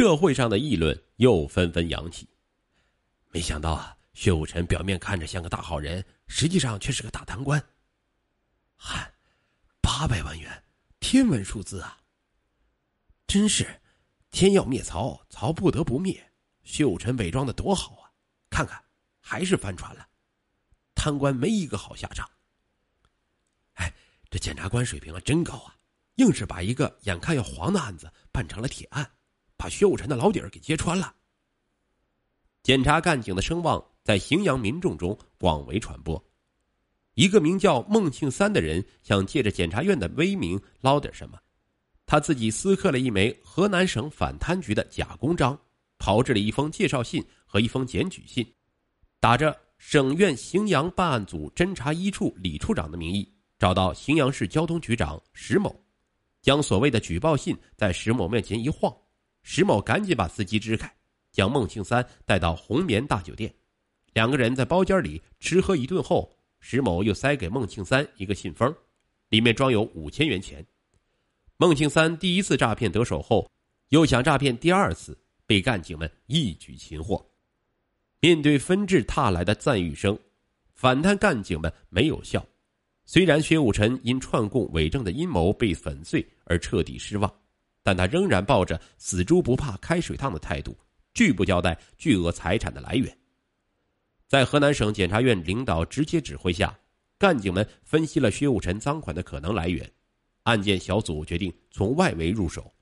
社会上的议论又纷纷扬起。没想到啊，薛武臣表面看着像个大好人，实际上却是个大贪官。嗨，八百万元，天文数字啊！真是，天要灭曹，曹不得不灭。薛武臣伪装的多好啊！看看，还是翻船了。贪官没一个好下场。哎，这检察官水平啊，真高啊！硬是把一个眼看要黄的案子办成了铁案，把薛武臣的老底儿给揭穿了。检察干警的声望在荥阳民众中广为传播。一个名叫孟庆三的人想借着检察院的威名捞点什么，他自己私刻了一枚河南省反贪局的假公章，炮制了一封介绍信和一封检举信，打着省院荥阳办案组侦查一处李处长的名义，找到荥阳市交通局长石某，将所谓的举报信在石某面前一晃，石某赶紧把司机支开，将孟庆三带到红棉大酒店，两个人在包间里吃喝一顿后。石某又塞给孟庆三一个信封，里面装有五千元钱。孟庆三第一次诈骗得手后，又想诈骗第二次，被干警们一举擒获。面对纷至沓来的赞誉声，反贪干警们没有笑。虽然薛武臣因串供伪证的阴谋被粉碎而彻底失望，但他仍然抱着死猪不怕开水烫的态度，拒不交代巨额财产的来源。在河南省检察院领导直接指挥下，干警们分析了薛武臣赃款的可能来源。案件小组决定从外围入手，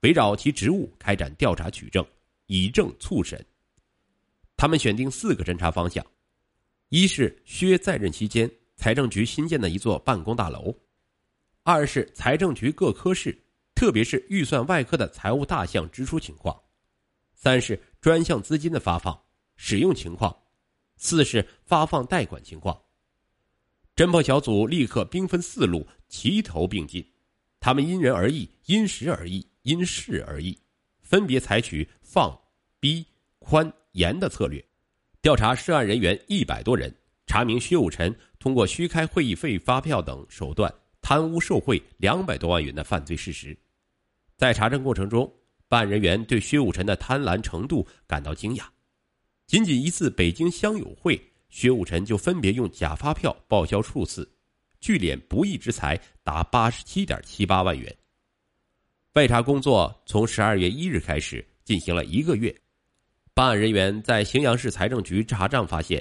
围绕其职务开展调查取证，以证促审。他们选定四个侦查方向：一是薛在任期间财政局新建的一座办公大楼；二是财政局各科室，特别是预算外科的财务大项支出情况；三是专项资金的发放使用情况。四是发放贷款情况。侦破小组立刻兵分四路，齐头并进。他们因人而异，因时而异，因事而异，分别采取放、逼、宽、严的策略，调查涉案人员一百多人，查明薛武臣通过虚开会议费发票等手段贪污受贿两百多万元的犯罪事实。在查证过程中，办案人员对薛武臣的贪婪程度感到惊讶。仅仅一次北京乡友会，薛武臣就分别用假发票报销数次，聚敛不义之财达八十七点七八万元。外查工作从十二月一日开始进行了一个月，办案人员在荥阳市财政局查账发现，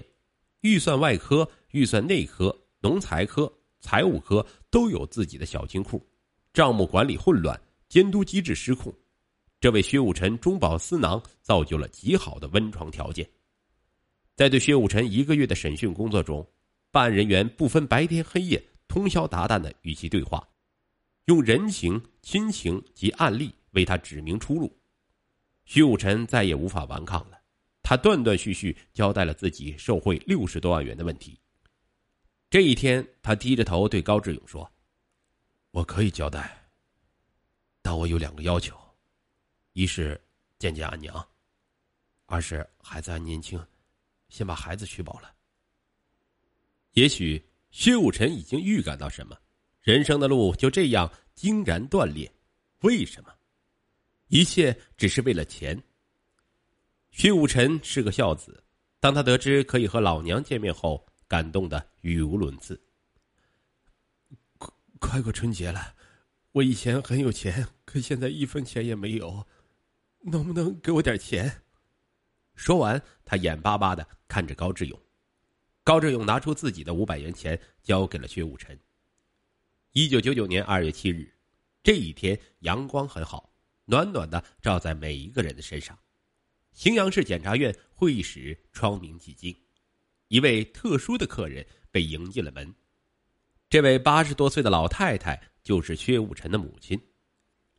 预算外科、预算内科、农财科、财务科都有自己的小金库，账目管理混乱，监督机制失控，这为薛武臣中饱私囊造就了极好的温床条件。在对薛武臣一个月的审讯工作中，办案人员不分白天黑夜，通宵达旦的与其对话，用人情、亲情及案例为他指明出路。薛武臣再也无法顽抗了，他断断续续交代了自己受贿六十多万元的问题。这一天，他低着头对高志勇说：“我可以交代，但我有两个要求：一是见见俺娘，二是孩子还年轻。”先把孩子取饱了。也许薛武臣已经预感到什么，人生的路就这样惊然断裂。为什么？一切只是为了钱。薛武臣是个孝子，当他得知可以和老娘见面后，感动的语无伦次。快快过春节了，我以前很有钱，可现在一分钱也没有，能不能给我点钱？说完，他眼巴巴的看着高志勇。高志勇拿出自己的五百元钱，交给了薛武臣。一九九九年二月七日，这一天阳光很好，暖暖的照在每一个人的身上。荥阳市检察院会议室窗明几净，一位特殊的客人被迎进了门。这位八十多岁的老太太就是薛武臣的母亲。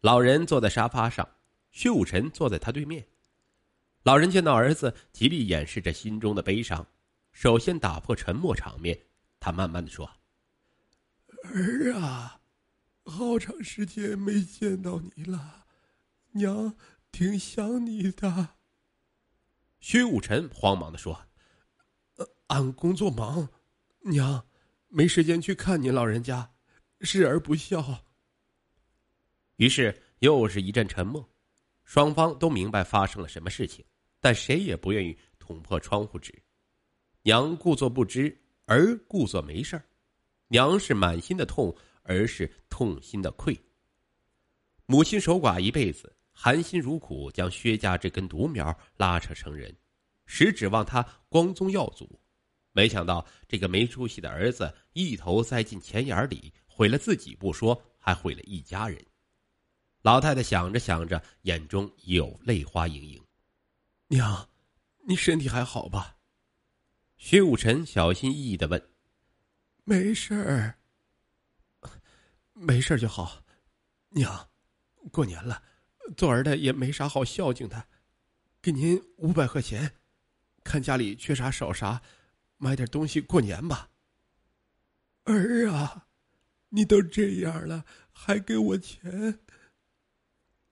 老人坐在沙发上，薛武臣坐在他对面。老人见到儿子，极力掩饰着心中的悲伤，首先打破沉默场面。他慢慢的说：“儿啊，好长时间没见到你了，娘挺想你的。”薛武臣慌忙的说：“呃，俺工作忙，娘没时间去看您老人家，视而不孝。”于是又是一阵沉默。双方都明白发生了什么事情，但谁也不愿意捅破窗户纸。娘故作不知，儿故作没事儿娘是满心的痛，儿是痛心的愧。母亲守寡一辈子，含辛茹苦将薛家这根独苗拉扯成人，实指望他光宗耀祖。没想到这个没出息的儿子一头栽进钱眼里，毁了自己不说，还毁了一家人。老太太想着想着，眼中有泪花盈盈。娘，你身体还好吧？薛武臣小心翼翼的问：“没事儿，没事就好。娘，过年了，做儿的也没啥好孝敬的，给您五百块钱，看家里缺啥少啥，买点东西过年吧。儿啊，你都这样了，还给我钱？”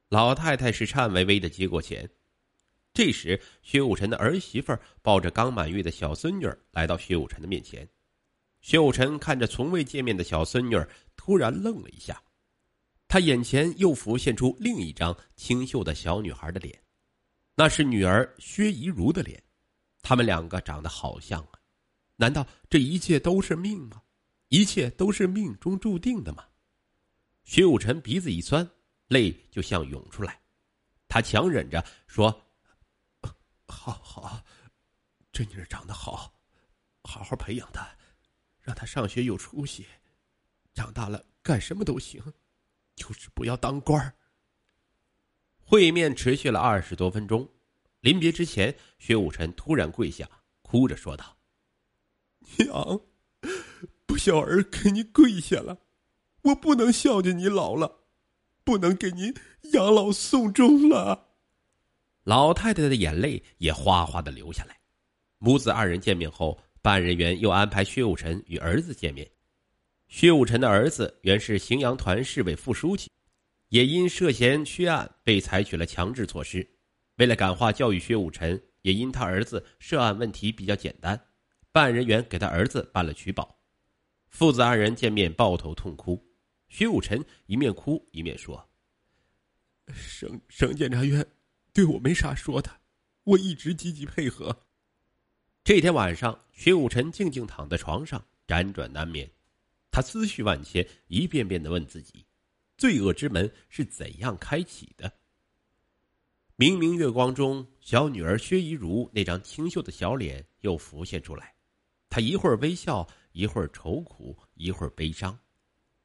老太太是颤巍巍的接过钱。这时，薛武臣的儿媳妇抱着刚满月的小孙女来到薛武臣的面前。薛武臣看着从未见面的小孙女，突然愣了一下，他眼前又浮现出另一张清秀的小女孩的脸，那是女儿薛怡如的脸。他们两个长得好像啊！难道这一切都是命吗？一切都是命中注定的吗？薛武臣鼻子一酸，泪就像涌出来，他强忍着说。好好，这女儿长得好，好好培养她，让她上学有出息，长大了干什么都行，就是不要当官儿会面持续了二十多分钟，临别之前，薛武臣突然跪下，哭着说道：“娘，小儿给你跪下了，我不能孝敬你老了，不能给您养老送终了。”老太太的眼泪也哗哗的流下来。母子二人见面后，办案人员又安排薛武臣与儿子见面。薛武臣的儿子原是荥阳团市委副书记，也因涉嫌缺案被采取了强制措施。为了感化教育薛武臣，也因他儿子涉案问题比较简单，办案人员给他儿子办了取保。父子二人见面抱头痛哭。薛武臣一面哭一面说：“省省检察院。”对我没啥说的，我一直积极配合。这天晚上，薛武臣静静躺在床上，辗转难眠。他思绪万千，一遍遍的问自己：罪恶之门是怎样开启的？明明月光中，小女儿薛怡如那张清秀的小脸又浮现出来。她一会儿微笑，一会儿愁苦，一会儿悲伤。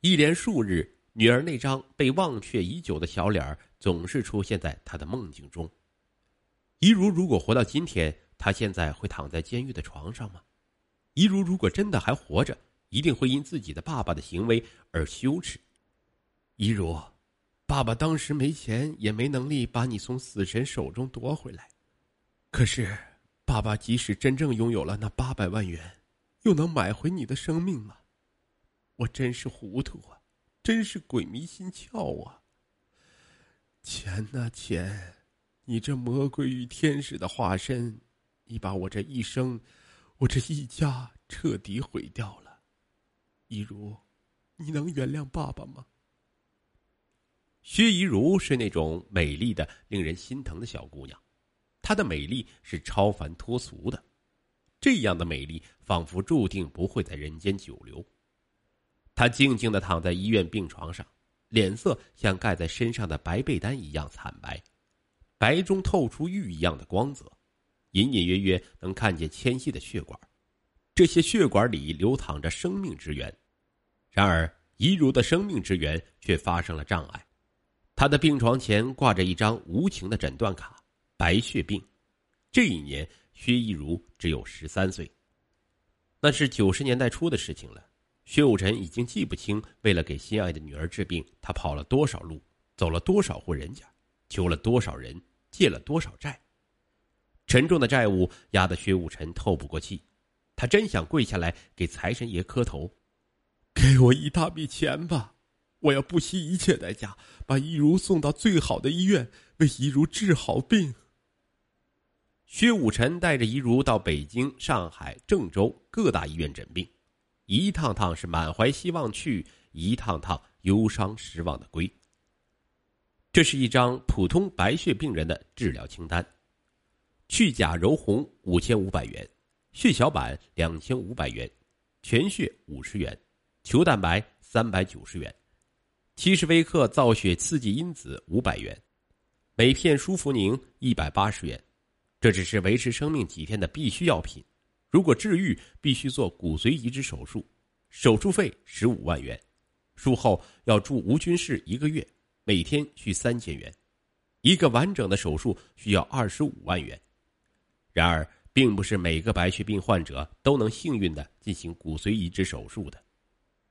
一连数日，女儿那张被忘却已久的小脸。总是出现在他的梦境中。一如如果活到今天，他现在会躺在监狱的床上吗？一如如果真的还活着，一定会因自己的爸爸的行为而羞耻。一如，爸爸当时没钱，也没能力把你从死神手中夺回来。可是，爸爸即使真正拥有了那八百万元，又能买回你的生命吗？我真是糊涂啊，真是鬼迷心窍啊！钱呐钱，你这魔鬼与天使的化身，你把我这一生，我这一家彻底毁掉了。一如，你能原谅爸爸吗？薛怡如是那种美丽的、令人心疼的小姑娘，她的美丽是超凡脱俗的，这样的美丽仿佛注定不会在人间久留。她静静的躺在医院病床上。脸色像盖在身上的白被单一样惨白，白中透出玉一样的光泽，隐隐约约能看见纤细的血管，这些血管里流淌着生命之源。然而，怡如的生命之源却发生了障碍，他的病床前挂着一张无情的诊断卡——白血病。这一年，薛怡如只有十三岁，那是九十年代初的事情了。薛武臣已经记不清，为了给心爱的女儿治病，他跑了多少路，走了多少户人家，求了多少人，借了多少债。沉重的债务压得薛武臣透不过气，他真想跪下来给财神爷磕头，给我一大笔钱吧！我要不惜一切代价把一如送到最好的医院，为一如治好病。薛武臣带着一如到北京、上海、郑州各大医院诊病。一趟趟是满怀希望去，一趟趟忧伤失望的归。这是一张普通白血病人的治疗清单：去甲柔红五千五百元，血小板两千五百元，全血五十元，球蛋白三百九十元，七十微克造血刺激因子五百元，每片舒福宁一百八十元。这只是维持生命几天的必需药品。如果治愈，必须做骨髓移植手术，手术费十五万元，术后要住无菌室一个月，每天需三千元，一个完整的手术需要二十五万元。然而，并不是每个白血病患者都能幸运的进行骨髓移植手术的。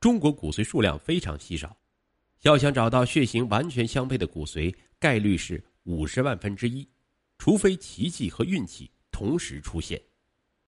中国骨髓数量非常稀少，要想找到血型完全相配的骨髓，概率是五十万分之一，除非奇迹和运气同时出现。